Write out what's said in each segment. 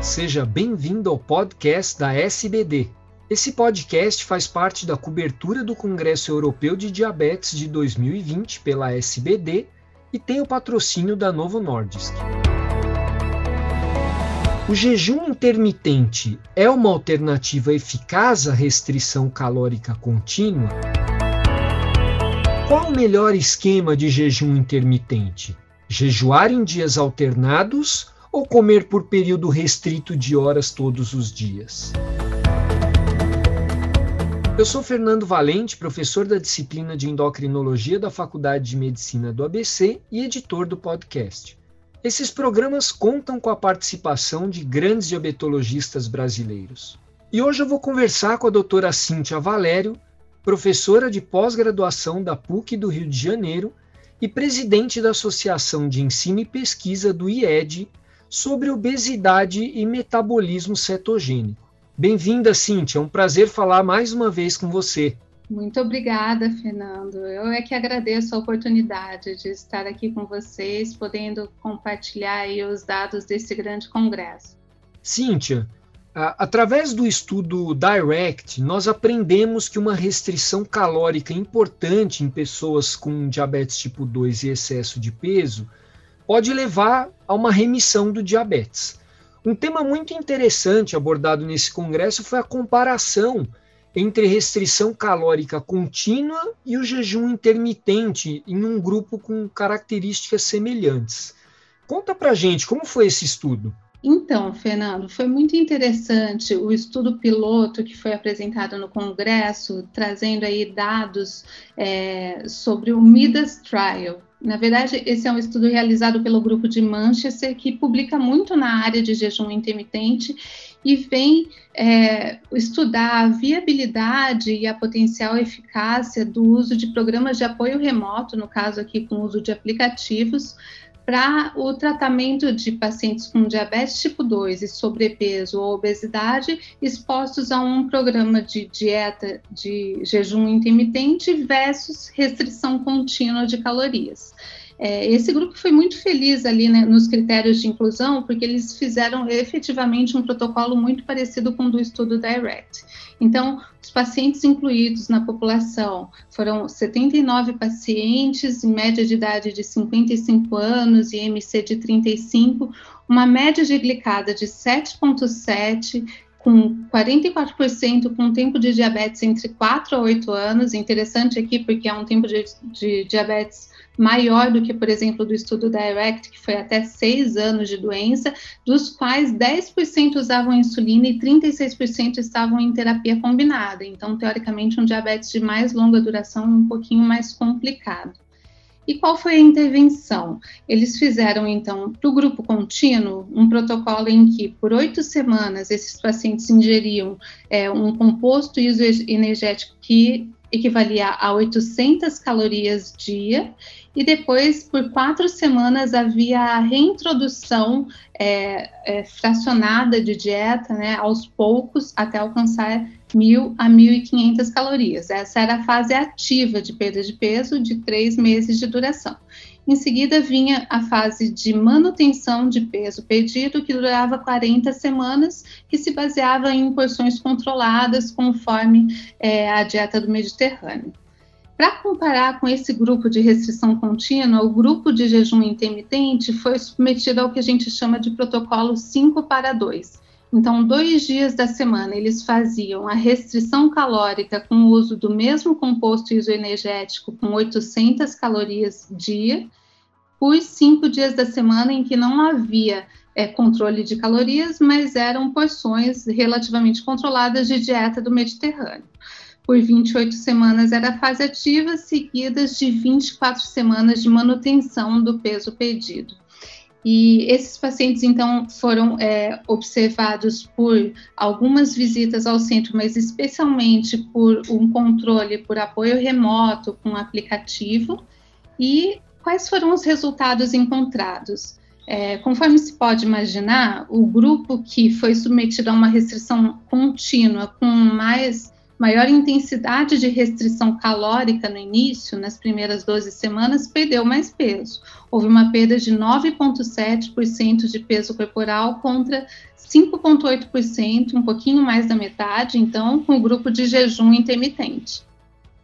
Seja bem-vindo ao podcast da SBD. Esse podcast faz parte da cobertura do Congresso Europeu de Diabetes de 2020 pela SBD e tem o patrocínio da Novo Nordisk. O jejum intermitente é uma alternativa eficaz à restrição calórica contínua? Qual o melhor esquema de jejum intermitente? Jejuar em dias alternados ou comer por período restrito de horas todos os dias? Eu sou Fernando Valente, professor da disciplina de endocrinologia da Faculdade de Medicina do ABC e editor do podcast. Esses programas contam com a participação de grandes diabetologistas brasileiros. E hoje eu vou conversar com a doutora Cíntia Valério, professora de pós-graduação da PUC do Rio de Janeiro e presidente da Associação de Ensino e Pesquisa do IED sobre obesidade e metabolismo cetogênico. Bem-vinda, Cíntia. É um prazer falar mais uma vez com você. Muito obrigada, Fernando. Eu é que agradeço a oportunidade de estar aqui com vocês, podendo compartilhar os dados desse grande congresso. Cíntia, através do estudo DIRECT, nós aprendemos que uma restrição calórica importante em pessoas com diabetes tipo 2 e excesso de peso pode levar a uma remissão do diabetes. Um tema muito interessante abordado nesse congresso foi a comparação entre restrição calórica contínua e o jejum intermitente em um grupo com características semelhantes. Conta pra gente como foi esse estudo. Então, Fernando, foi muito interessante o estudo piloto que foi apresentado no Congresso, trazendo aí dados é, sobre o Midas Trial. Na verdade, esse é um estudo realizado pelo grupo de Manchester, que publica muito na área de jejum intermitente e vem é, estudar a viabilidade e a potencial eficácia do uso de programas de apoio remoto, no caso aqui com o uso de aplicativos, para o tratamento de pacientes com diabetes tipo 2 e sobrepeso ou obesidade expostos a um programa de dieta de jejum intermitente versus restrição contínua de calorias. É, esse grupo foi muito feliz ali né, nos critérios de inclusão, porque eles fizeram efetivamente um protocolo muito parecido com o do estudo DIRECT. Então, os pacientes incluídos na população foram 79 pacientes, em média de idade de 55 anos e MC de 35, uma média de glicada de 7,7, com 44% com tempo de diabetes entre 4 a 8 anos. Interessante aqui porque é um tempo de, de diabetes maior do que, por exemplo, do estudo Direct, que foi até 6 anos de doença, dos quais 10% usavam insulina e 36% estavam em terapia combinada. Então, teoricamente, um diabetes de mais longa duração um pouquinho mais complicado. E qual foi a intervenção? Eles fizeram, então, para o grupo contínuo, um protocolo em que, por oito semanas, esses pacientes ingeriam é, um composto isoenergético que equivalia a 800 calorias dia, e depois, por quatro semanas, havia a reintrodução é, é, fracionada de dieta, né, aos poucos, até alcançar 1.000 a 1.500 calorias. Essa era a fase ativa de perda de peso, de três meses de duração. Em seguida, vinha a fase de manutenção de peso perdido, que durava 40 semanas, que se baseava em porções controladas, conforme é, a dieta do Mediterrâneo. Para comparar com esse grupo de restrição contínua, o grupo de jejum intermitente foi submetido ao que a gente chama de protocolo 5 para 2 então, dois dias da semana eles faziam a restrição calórica com o uso do mesmo composto isoenergético com 800 calorias dia, por cinco dias da semana em que não havia é, controle de calorias, mas eram porções relativamente controladas de dieta do Mediterrâneo. Por 28 semanas era a fase ativa, seguidas de 24 semanas de manutenção do peso perdido. E esses pacientes, então, foram é, observados por algumas visitas ao centro, mas especialmente por um controle por apoio remoto com aplicativo. E quais foram os resultados encontrados? É, conforme se pode imaginar, o grupo que foi submetido a uma restrição contínua com mais maior intensidade de restrição calórica no início, nas primeiras 12 semanas, perdeu mais peso. Houve uma perda de 9,7% de peso corporal contra 5,8%, um pouquinho mais da metade, então, com o grupo de jejum intermitente.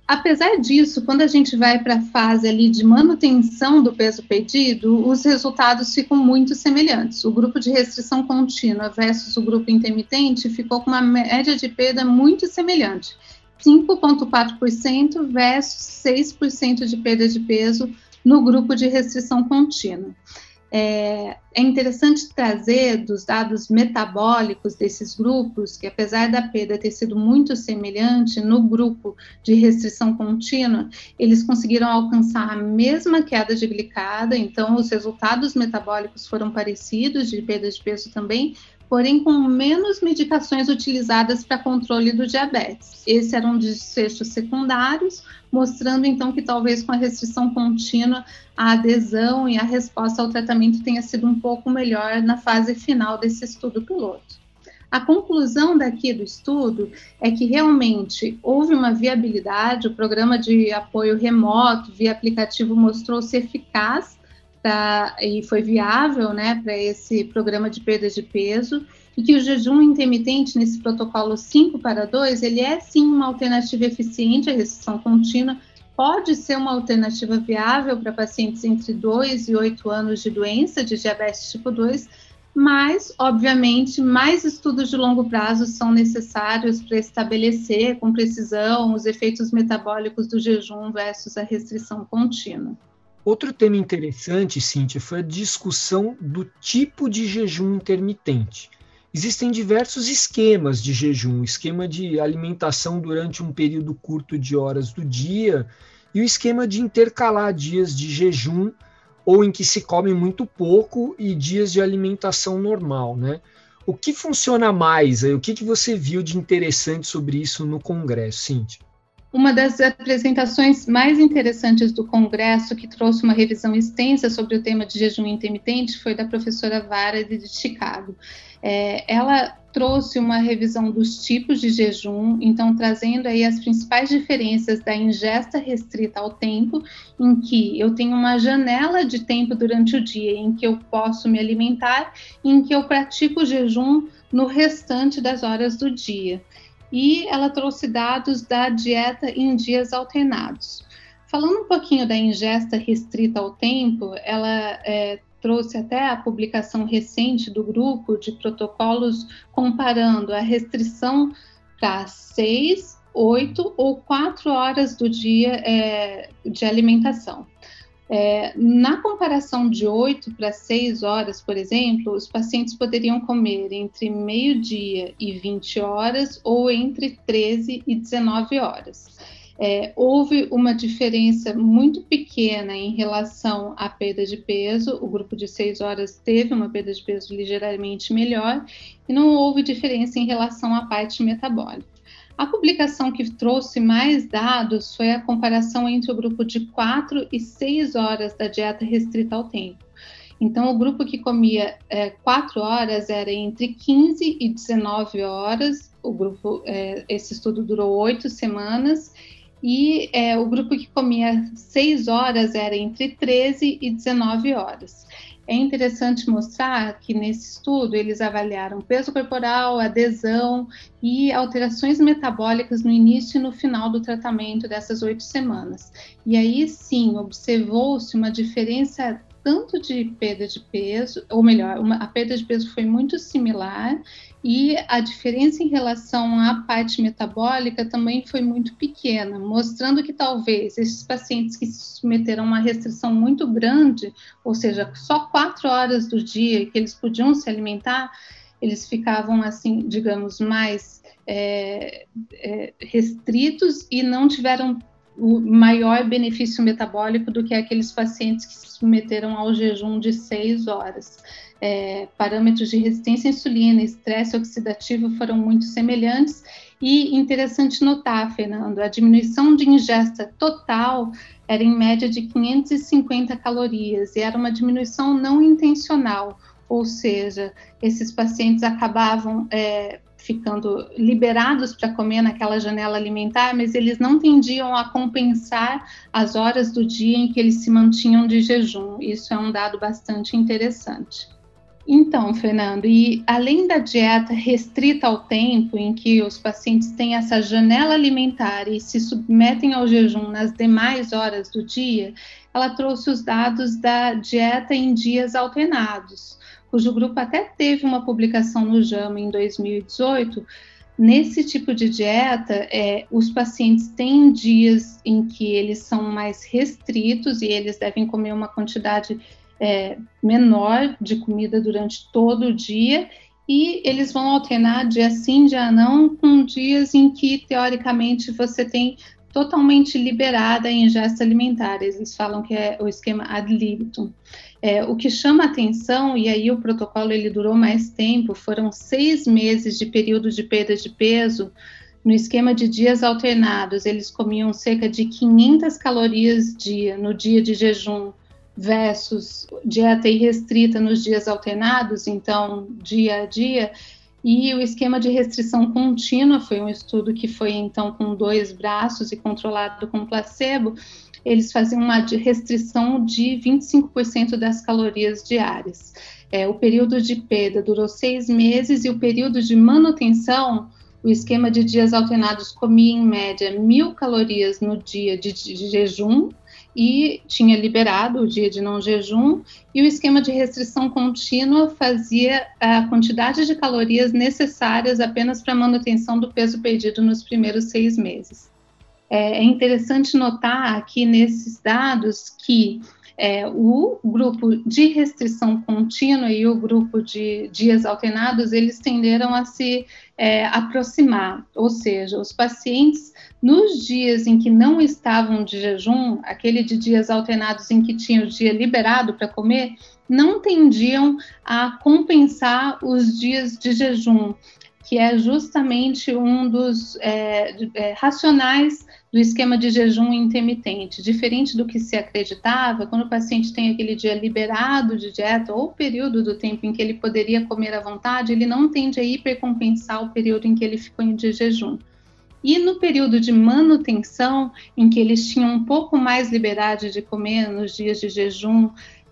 Apesar disso, quando a gente vai para a fase ali de manutenção do peso perdido, os resultados ficam muito semelhantes. O grupo de restrição contínua versus o grupo intermitente ficou com uma média de perda muito semelhante, 5,4% versus 6% de perda de peso no grupo de restrição contínua. É, é, interessante trazer dos dados metabólicos desses grupos, que apesar da perda ter sido muito semelhante no grupo de restrição contínua, eles conseguiram alcançar a mesma queda de glicada, então os resultados metabólicos foram parecidos, de perda de peso também, porém com menos medicações utilizadas para controle do diabetes. Esse era um dos secundários, mostrando então que talvez com a restrição contínua a adesão e a resposta ao tratamento tenha sido um pouco melhor na fase final desse estudo piloto. A conclusão daqui do estudo é que realmente houve uma viabilidade, o programa de apoio remoto via aplicativo mostrou-se eficaz e foi viável né, para esse programa de perda de peso, e que o jejum intermitente nesse protocolo 5 para 2, ele é sim uma alternativa eficiente à restrição contínua, pode ser uma alternativa viável para pacientes entre 2 e 8 anos de doença de diabetes tipo 2, mas, obviamente, mais estudos de longo prazo são necessários para estabelecer com precisão os efeitos metabólicos do jejum versus a restrição contínua. Outro tema interessante, Cíntia, foi a discussão do tipo de jejum intermitente. Existem diversos esquemas de jejum, esquema de alimentação durante um período curto de horas do dia e o esquema de intercalar dias de jejum ou em que se come muito pouco e dias de alimentação normal, né? O que funciona mais? O que, que você viu de interessante sobre isso no Congresso, Cíntia? Uma das apresentações mais interessantes do Congresso, que trouxe uma revisão extensa sobre o tema de jejum intermitente, foi da professora Vara de Chicago. É, ela trouxe uma revisão dos tipos de jejum, então trazendo aí as principais diferenças da ingesta restrita ao tempo, em que eu tenho uma janela de tempo durante o dia em que eu posso me alimentar, em que eu pratico o jejum no restante das horas do dia e ela trouxe dados da dieta em dias alternados. Falando um pouquinho da ingesta restrita ao tempo, ela é, trouxe até a publicação recente do grupo de protocolos comparando a restrição para seis, oito ou quatro horas do dia é, de alimentação. É, na comparação de 8 para 6 horas, por exemplo, os pacientes poderiam comer entre meio-dia e 20 horas ou entre 13 e 19 horas. É, houve uma diferença muito pequena em relação à perda de peso. O grupo de 6 horas teve uma perda de peso ligeiramente melhor e não houve diferença em relação à parte metabólica. A publicação que trouxe mais dados foi a comparação entre o grupo de 4 e 6 horas da dieta restrita ao tempo. Então, o grupo que comia é, 4 horas era entre 15 e 19 horas, o grupo, é, esse estudo durou 8 semanas, e é, o grupo que comia 6 horas era entre 13 e 19 horas. É interessante mostrar que nesse estudo eles avaliaram peso corporal, adesão e alterações metabólicas no início e no final do tratamento dessas oito semanas. E aí sim observou-se uma diferença tanto de perda de peso, ou melhor, uma, a perda de peso foi muito similar e a diferença em relação à parte metabólica também foi muito pequena, mostrando que talvez esses pacientes que se submeteram a uma restrição muito grande, ou seja, só quatro horas do dia que eles podiam se alimentar, eles ficavam assim, digamos, mais é, é, restritos e não tiveram o maior benefício metabólico do que aqueles pacientes que se submeteram ao jejum de seis horas. É, parâmetros de resistência à insulina e estresse oxidativo foram muito semelhantes. E interessante notar, Fernando, a diminuição de ingesta total era em média de 550 calorias e era uma diminuição não intencional, ou seja, esses pacientes acabavam é, ficando liberados para comer naquela janela alimentar, mas eles não tendiam a compensar as horas do dia em que eles se mantinham de jejum. Isso é um dado bastante interessante. Então, Fernando, e além da dieta restrita ao tempo, em que os pacientes têm essa janela alimentar e se submetem ao jejum nas demais horas do dia, ela trouxe os dados da dieta em dias alternados, cujo grupo até teve uma publicação no JAMA em 2018. Nesse tipo de dieta, é, os pacientes têm dias em que eles são mais restritos e eles devem comer uma quantidade é, menor de comida durante todo o dia e eles vão alternar dia sim, dia não, com dias em que, teoricamente, você tem totalmente liberada a ingesta alimentar. Eles falam que é o esquema ad libitum. É, o que chama atenção, e aí o protocolo ele durou mais tempo, foram seis meses de período de perda de peso, no esquema de dias alternados, eles comiam cerca de 500 calorias dia no dia de jejum, versus dieta irrestrita nos dias alternados, então dia a dia, e o esquema de restrição contínua foi um estudo que foi então com dois braços e controlado com placebo. Eles faziam uma restrição de 25% das calorias diárias. É, o período de perda durou seis meses e o período de manutenção, o esquema de dias alternados comia em média mil calorias no dia de, de jejum e tinha liberado o dia de não jejum, e o esquema de restrição contínua fazia a quantidade de calorias necessárias apenas para a manutenção do peso perdido nos primeiros seis meses. É, é interessante notar aqui nesses dados que é, o grupo de restrição contínua e o grupo de dias alternados, eles tenderam a se é, aproximar, ou seja, os pacientes nos dias em que não estavam de jejum, aquele de dias alternados em que tinha o dia liberado para comer, não tendiam a compensar os dias de jejum, que é justamente um dos é, é, racionais do esquema de jejum intermitente. Diferente do que se acreditava, quando o paciente tem aquele dia liberado de dieta ou período do tempo em que ele poderia comer à vontade, ele não tende a hipercompensar o período em que ele ficou de jejum. E no período de manutenção, em que eles tinham um pouco mais liberdade de comer nos dias de jejum,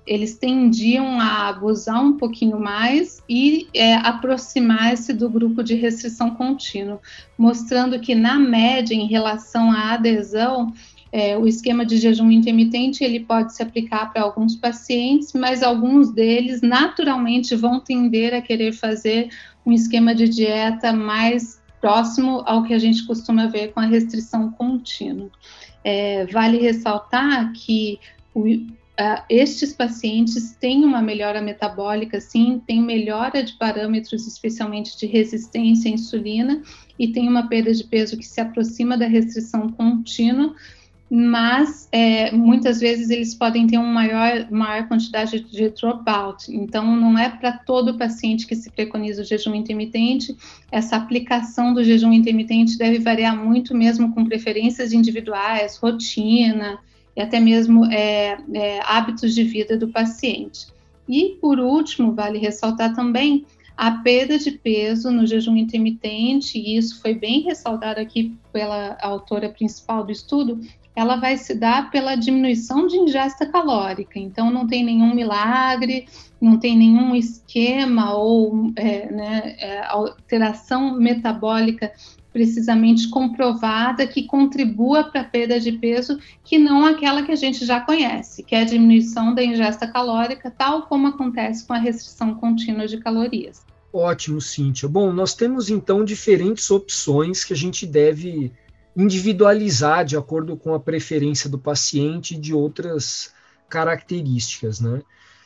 eles tendiam a abusar um pouquinho mais e é, aproximar-se do grupo de restrição contínua, mostrando que na média, em relação à adesão, é, o esquema de jejum intermitente ele pode se aplicar para alguns pacientes, mas alguns deles naturalmente vão tender a querer fazer um esquema de dieta mais próximo ao que a gente costuma ver com a restrição contínua. É, vale ressaltar que o, Uh, estes pacientes têm uma melhora metabólica, sim, tem melhora de parâmetros, especialmente de resistência à insulina, e tem uma perda de peso que se aproxima da restrição contínua, mas é, muitas vezes eles podem ter uma maior, maior quantidade de dropout. Então, não é para todo paciente que se preconiza o jejum intermitente. Essa aplicação do jejum intermitente deve variar muito, mesmo com preferências individuais, rotina e até mesmo é, é, hábitos de vida do paciente. E, por último, vale ressaltar também a perda de peso no jejum intermitente, e isso foi bem ressaltado aqui pela autora principal do estudo, ela vai se dar pela diminuição de ingesta calórica. Então, não tem nenhum milagre, não tem nenhum esquema ou é, né, é, alteração metabólica precisamente comprovada que contribua para a perda de peso, que não aquela que a gente já conhece, que é a diminuição da ingesta calórica, tal como acontece com a restrição contínua de calorias. Ótimo, Cíntia. Bom, nós temos então diferentes opções que a gente deve individualizar de acordo com a preferência do paciente e de outras características, né?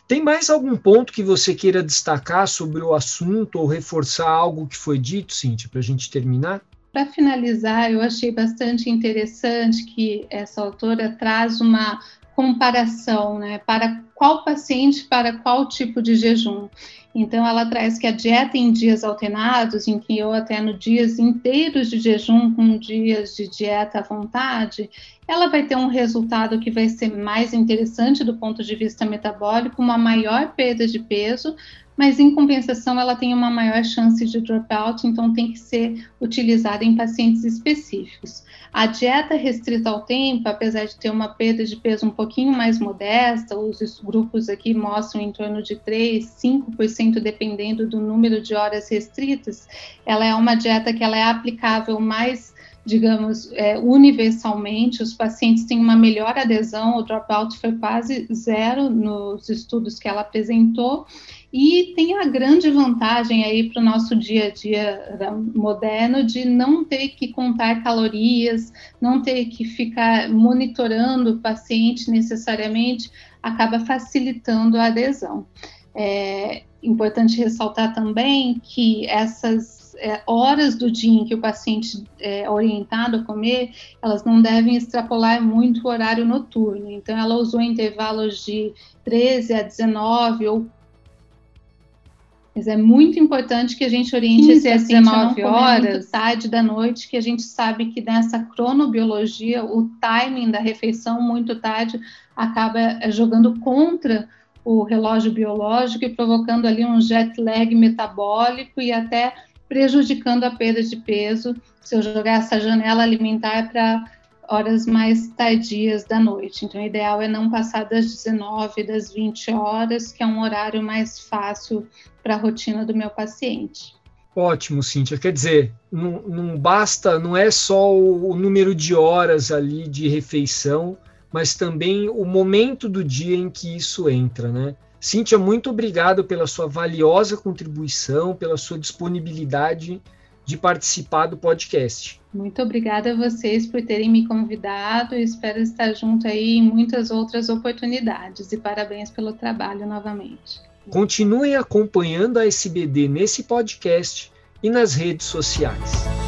Tem mais algum ponto que você queira destacar sobre o assunto ou reforçar algo que foi dito, Cíntia, para a gente terminar? Para finalizar, eu achei bastante interessante que essa autora traz uma comparação, né, para qual paciente para qual tipo de jejum. Então, ela traz que a dieta em dias alternados, em que eu até dias inteiros de jejum, com dias de dieta à vontade, ela vai ter um resultado que vai ser mais interessante do ponto de vista metabólico, uma maior perda de peso, mas em compensação ela tem uma maior chance de dropout, então tem que ser utilizada em pacientes específicos. A dieta restrita ao tempo, apesar de ter uma perda de peso um pouquinho mais modesta, os grupos aqui mostram em torno de 3, 5% dependendo do número de horas restritas, ela é uma dieta que ela é aplicável mais digamos, é, universalmente, os pacientes têm uma melhor adesão, o dropout foi quase zero nos estudos que ela apresentou, e tem a grande vantagem aí para o nosso dia a dia né, moderno de não ter que contar calorias, não ter que ficar monitorando o paciente necessariamente, acaba facilitando a adesão. É importante ressaltar também que essas é, horas do dia em que o paciente é orientado a comer, elas não devem extrapolar muito o horário noturno. Então, ela usou intervalos de 13 a 19 ou mas é muito importante que a gente oriente esse paciente 19 horas. tarde da noite, que a gente sabe que nessa cronobiologia, o timing da refeição muito tarde acaba eh, jogando contra o relógio biológico e provocando ali um jet lag metabólico e até prejudicando a perda de peso. Se eu jogar essa janela alimentar para horas mais tardias da noite. Então, o ideal é não passar das 19, das 20 horas, que é um horário mais fácil para a rotina do meu paciente. Ótimo, Cíntia. Quer dizer, não, não basta, não é só o, número de horas ali de refeição, mas também o momento do dia em que isso entra, né? Cíntia, muito obrigado pela sua valiosa contribuição, pela sua disponibilidade de participar do podcast. Muito obrigada a vocês por terem me convidado e espero estar junto aí em muitas outras oportunidades e parabéns pelo trabalho novamente. Continuem acompanhando a SBD nesse podcast e nas redes sociais.